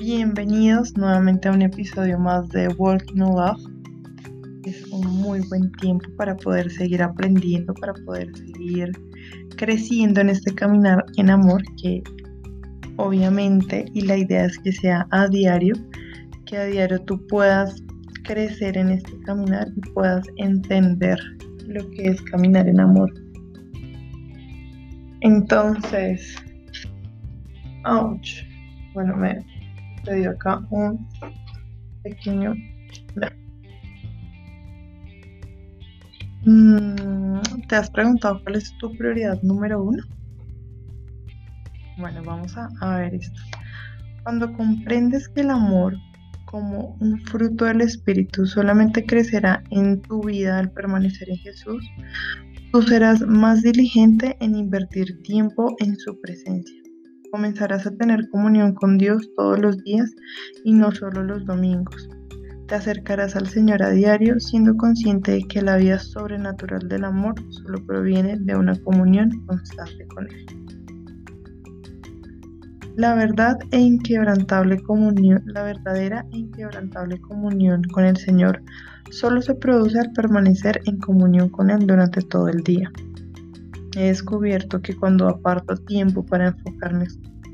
Bienvenidos nuevamente a un episodio más de Walking Love. Es un muy buen tiempo para poder seguir aprendiendo, para poder seguir creciendo en este caminar en amor que obviamente y la idea es que sea a diario, que a diario tú puedas crecer en este caminar y puedas entender lo que es caminar en amor. Entonces, ouch. Bueno, me, dio acá un pequeño. Mm, ¿Te has preguntado cuál es tu prioridad número uno? Bueno, vamos a, a ver esto. Cuando comprendes que el amor como un fruto del Espíritu solamente crecerá en tu vida al permanecer en Jesús, tú serás más diligente en invertir tiempo en su presencia. Comenzarás a tener comunión con Dios todos los días y no solo los domingos. Te acercarás al Señor a diario siendo consciente de que la vida sobrenatural del amor solo proviene de una comunión constante con Él. La verdad e inquebrantable comunión, la verdadera e inquebrantable comunión con el Señor solo se produce al permanecer en comunión con Él durante todo el día. He descubierto que cuando aparto tiempo para enfocarme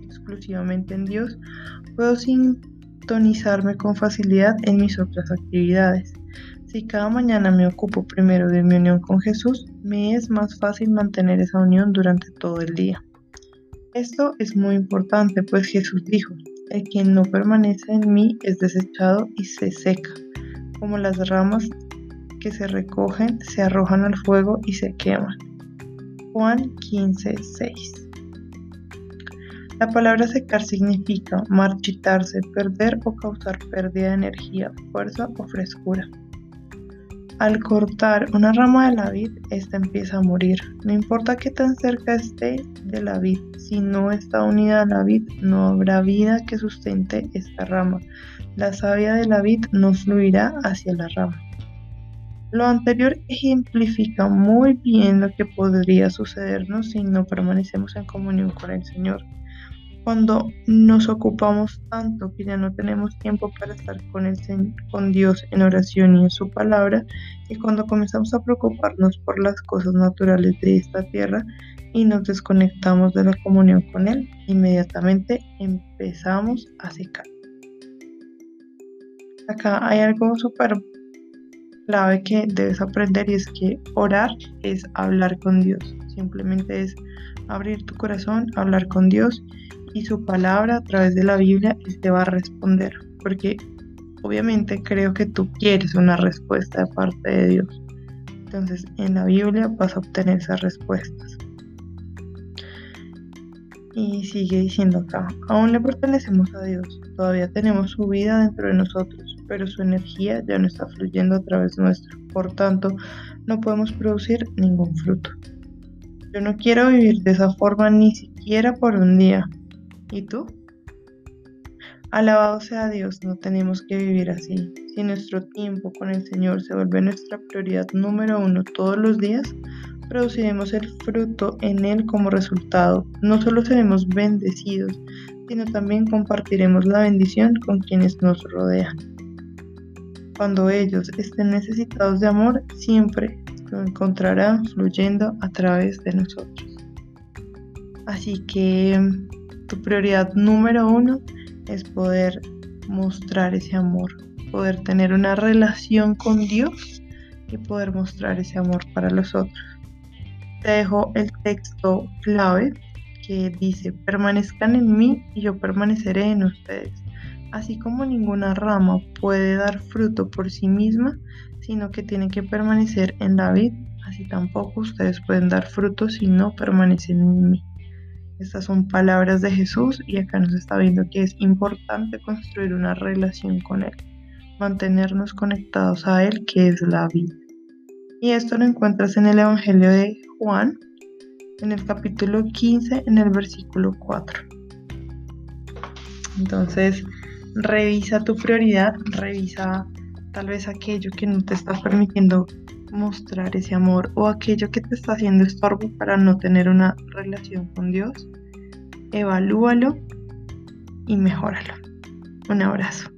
exclusivamente en Dios, puedo sintonizarme con facilidad en mis otras actividades. Si cada mañana me ocupo primero de mi unión con Jesús, me es más fácil mantener esa unión durante todo el día. Esto es muy importante, pues Jesús dijo, el quien no permanece en mí es desechado y se seca, como las ramas que se recogen, se arrojan al fuego y se queman. Juan 15, 6. La palabra secar significa marchitarse, perder o causar pérdida de energía, fuerza o frescura. Al cortar una rama de la vid, esta empieza a morir. No importa qué tan cerca esté de la vid, si no está unida a la vid, no habrá vida que sustente esta rama. La savia de la vid no fluirá hacia la rama. Lo anterior ejemplifica muy bien lo que podría sucedernos si no permanecemos en comunión con el Señor cuando nos ocupamos tanto que ya no tenemos tiempo para estar con, con Dios en oración y en su palabra, y cuando comenzamos a preocuparnos por las cosas naturales de esta tierra y nos desconectamos de la comunión con Él, inmediatamente empezamos a secar. Acá hay algo súper clave que debes aprender y es que orar es hablar con Dios. Simplemente es abrir tu corazón, hablar con Dios y su palabra a través de la Biblia, Él te va a responder. Porque obviamente creo que tú quieres una respuesta de parte de Dios. Entonces en la Biblia vas a obtener esas respuestas. Y sigue diciendo acá, aún le pertenecemos a Dios, todavía tenemos su vida dentro de nosotros, pero su energía ya no está fluyendo a través nuestro. Por tanto, no podemos producir ningún fruto. Yo no quiero vivir de esa forma ni siquiera por un día. ¿Y tú? Alabado sea Dios, no tenemos que vivir así. Si nuestro tiempo con el Señor se vuelve nuestra prioridad número uno todos los días, produciremos el fruto en Él como resultado. No solo seremos bendecidos, sino también compartiremos la bendición con quienes nos rodean. Cuando ellos estén necesitados de amor, siempre lo encontrarán fluyendo a través de nosotros. Así que tu prioridad número uno es poder mostrar ese amor, poder tener una relación con Dios y poder mostrar ese amor para los otros. Te dejo el texto clave que dice, permanezcan en mí y yo permaneceré en ustedes. Así como ninguna rama puede dar fruto por sí misma, sino que tiene que permanecer en la vid, así tampoco ustedes pueden dar fruto si no permanecen en mí. Estas son palabras de Jesús y acá nos está viendo que es importante construir una relación con Él, mantenernos conectados a Él, que es la vida. Y esto lo encuentras en el Evangelio de Juan, en el capítulo 15, en el versículo 4. Entonces, revisa tu prioridad, revisa tal vez aquello que no te estás permitiendo mostrar ese amor o aquello que te está haciendo estorbo para no tener una relación con Dios. Evalúalo y mejóralo. Un abrazo.